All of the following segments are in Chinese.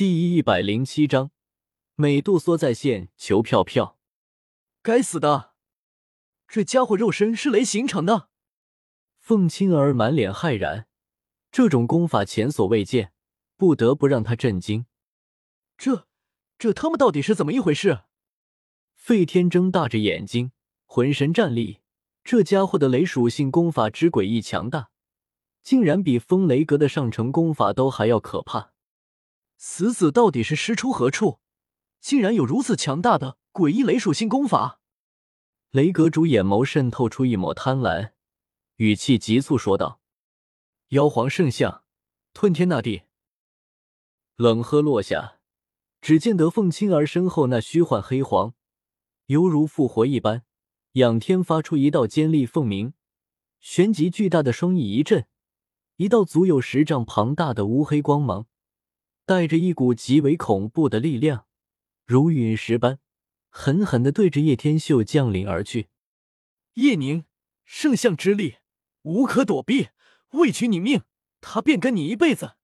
第一百零七章，美杜莎在线求票票。该死的，这家伙肉身是雷形成的！凤青儿满脸骇然，这种功法前所未见，不得不让他震惊。这，这他妈到底是怎么一回事？费天睁大着眼睛，浑身战栗。这家伙的雷属性功法之诡异强大，竟然比风雷阁的上乘功法都还要可怕。死子到底是师出何处？竟然有如此强大的诡异雷属性功法！雷阁主眼眸渗透出一抹贪婪，语气急促说道：“妖皇圣像，吞天纳地！”冷喝落下，只见得凤青儿身后那虚幻黑皇，犹如复活一般，仰天发出一道尖利凤鸣，旋即巨大的双翼一震，一道足有十丈庞大的乌黑光芒。带着一股极为恐怖的力量，如陨石般狠狠的对着叶天秀降临而去。叶宁，圣象之力无可躲避，为取你命，他便跟你一辈子。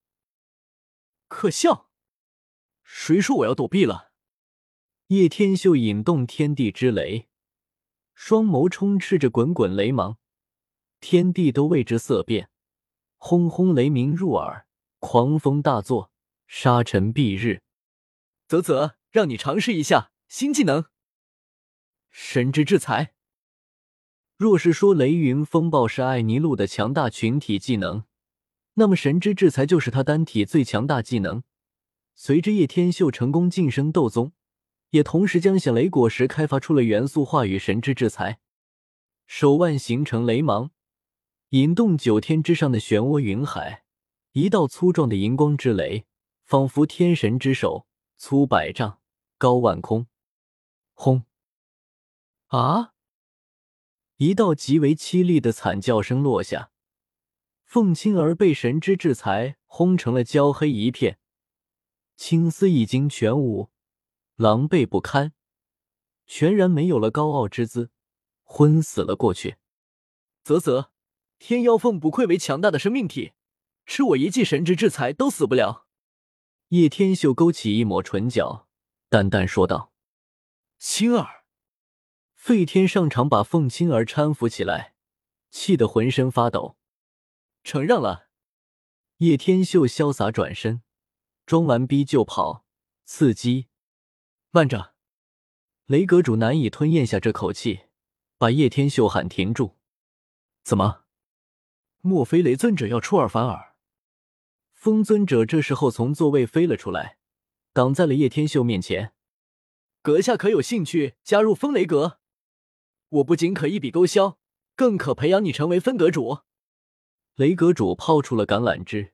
可笑！谁说我要躲避了？叶天秀引动天地之雷，双眸充斥着滚滚雷芒，天地都为之色变，轰轰雷鸣入耳，狂风大作。沙尘蔽日，啧啧，让你尝试一下新技能——神之制裁。若是说雷云风暴是艾尼路的强大群体技能，那么神之制裁就是他单体最强大技能。随着叶天秀成功晋升斗宗，也同时将响雷果实开发出了元素化与神之制裁。手腕形成雷芒，引动九天之上的漩涡云海，一道粗壮的荧光之雷。仿佛天神之手，粗百丈，高万空。轰！啊！一道极为凄厉的惨叫声落下，凤青儿被神之制裁轰成了焦黑一片，青丝已经全无，狼狈不堪，全然没有了高傲之姿，昏死了过去。啧啧，天妖凤不愧为强大的生命体，吃我一记神之制裁都死不了。叶天秀勾起一抹唇角，淡淡说道：“青儿。”费天上场把凤青儿搀扶起来，气得浑身发抖。承让了。叶天秀潇洒转身，装完逼就跑。刺激！慢着！雷阁主难以吞咽下这口气，把叶天秀喊停住。怎么？莫非雷尊者要出尔反尔？风尊者这时候从座位飞了出来，挡在了叶天秀面前。阁下可有兴趣加入风雷阁？我不仅可一笔勾销，更可培养你成为分阁主。雷阁主抛出了橄榄枝，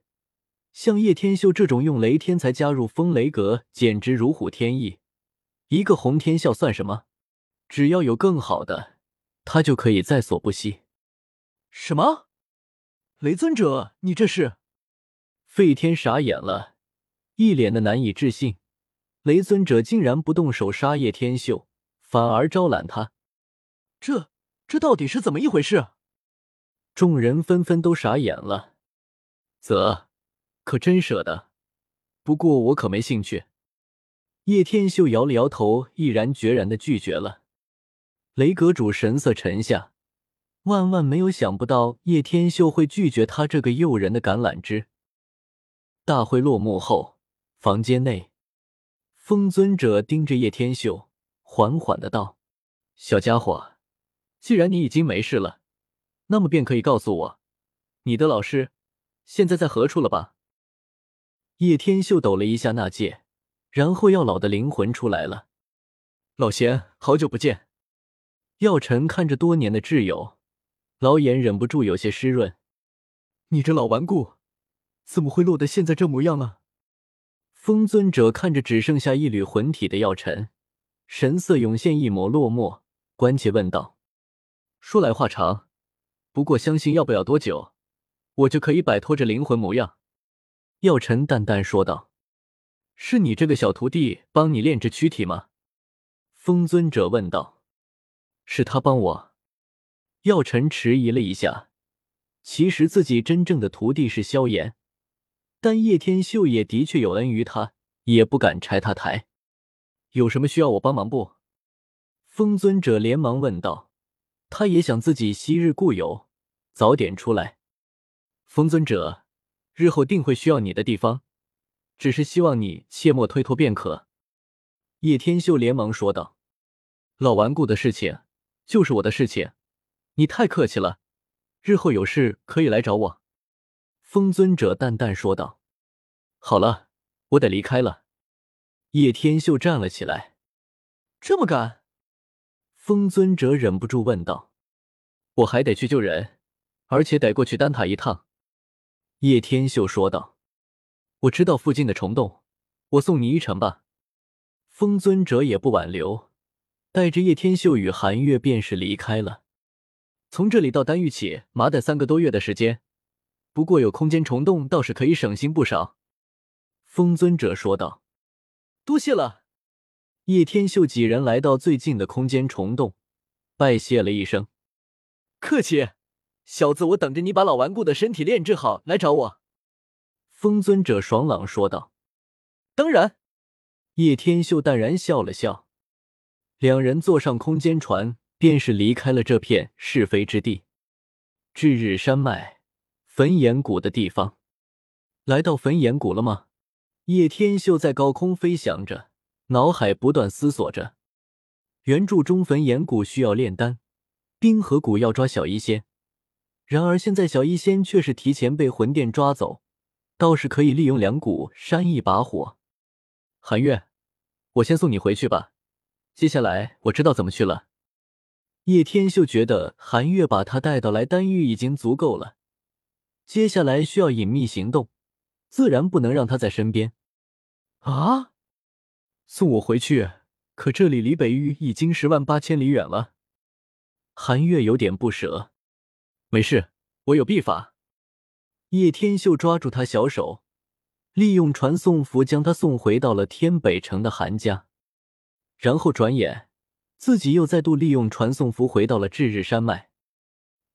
像叶天秀这种用雷天才加入风雷阁，简直如虎添翼。一个洪天笑算什么？只要有更好的，他就可以在所不惜。什么？雷尊者，你这是？费天傻眼了，一脸的难以置信。雷尊者竟然不动手杀叶天秀，反而招揽他，这这到底是怎么一回事？众人纷纷都傻眼了。啧，可真舍得，不过我可没兴趣。叶天秀摇了摇头，毅然决然的拒绝了。雷阁主神色沉下，万万没有想不到叶天秀会拒绝他这个诱人的橄榄枝。大会落幕后，房间内，风尊者盯着叶天秀，缓缓的道：“小家伙，既然你已经没事了，那么便可以告诉我，你的老师现在在何处了吧？”叶天秀抖了一下那戒，然后药老的灵魂出来了。老贤，好久不见。药尘看着多年的挚友，老眼忍不住有些湿润。你这老顽固！怎么会落得现在这模样呢？风尊者看着只剩下一缕魂体的药尘，神色涌现一抹落寞，关切问道：“说来话长，不过相信要不了多久，我就可以摆脱这灵魂模样。”药尘淡淡说道：“是你这个小徒弟帮你炼制躯体吗？”风尊者问道：“是他帮我。”药尘迟疑了一下，其实自己真正的徒弟是萧炎。但叶天秀也的确有恩于他，也不敢拆他台。有什么需要我帮忙不？风尊者连忙问道。他也想自己昔日故友早点出来。风尊者，日后定会需要你的地方，只是希望你切莫推脱便可。叶天秀连忙说道：“老顽固的事情就是我的事情，你太客气了。日后有事可以来找我。”风尊者淡淡说道：“好了，我得离开了。”叶天秀站了起来：“这么赶？”风尊者忍不住问道：“我还得去救人，而且得过去丹塔一趟。”叶天秀说道：“我知道附近的虫洞，我送你一程吧。”风尊者也不挽留，带着叶天秀与寒月便是离开了。从这里到丹域起，麻得三个多月的时间，不过有空间虫洞，倒是可以省心不少。”风尊者说道。“多谢了。”叶天秀几人来到最近的空间虫洞，拜谢了一声：“客气。”小子，我等着你把老顽固的身体炼制好来找我。”风尊者爽朗说道。“当然。”叶天秀淡然笑了笑。两人坐上空间船，便是离开了这片是非之地——至日山脉焚炎谷的地方。来到焚炎谷了吗？叶天秀在高空飞翔着，脑海不断思索着。原著中焚炎谷需要炼丹，冰河谷要抓小医仙。然而现在小医仙却是提前被魂殿抓走，倒是可以利用两股扇一把火。韩月，我先送你回去吧，接下来我知道怎么去了。叶天秀觉得韩月把他带到来丹域已经足够了，接下来需要隐秘行动，自然不能让他在身边。啊，送我回去？可这里离北域已经十万八千里远了。韩月有点不舍。没事，我有秘法。叶天秀抓住他小手，利用传送符将他送回到了天北城的韩家，然后转眼自己又再度利用传送符回到了至日山脉。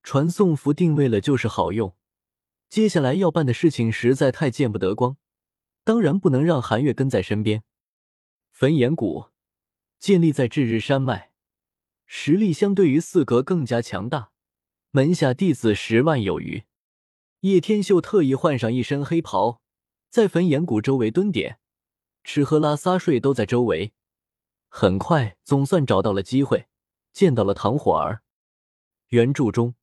传送符定位了就是好用，接下来要办的事情实在太见不得光，当然不能让韩月跟在身边。焚炎谷建立在至日山脉，实力相对于四格更加强大。门下弟子十万有余，叶天秀特意换上一身黑袍，在焚炎谷周围蹲点，吃喝拉撒睡都在周围。很快，总算找到了机会，见到了唐火儿。原著中，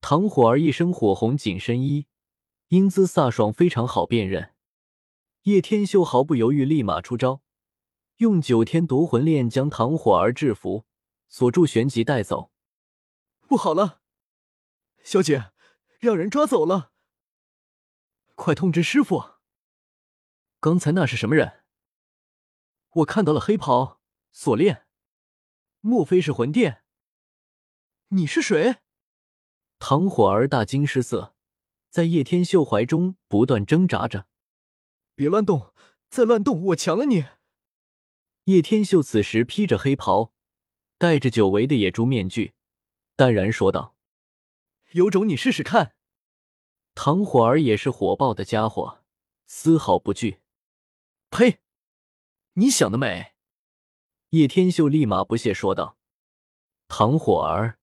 唐火儿一身火红紧身衣，英姿飒爽，非常好辨认。叶天秀毫不犹豫，立马出招，用九天夺魂链将唐火儿制服，锁住旋即带走。不好了！小姐，让人抓走了！快通知师傅！刚才那是什么人？我看到了黑袍锁链，莫非是魂殿？你是谁？唐火儿大惊失色，在叶天秀怀中不断挣扎着。别乱动，再乱动我强了你！叶天秀此时披着黑袍，戴着久违的野猪面具，淡然说道。有种你试试看！唐火儿也是火爆的家伙，丝毫不惧。呸！你想得美！叶天秀立马不屑说道。唐火儿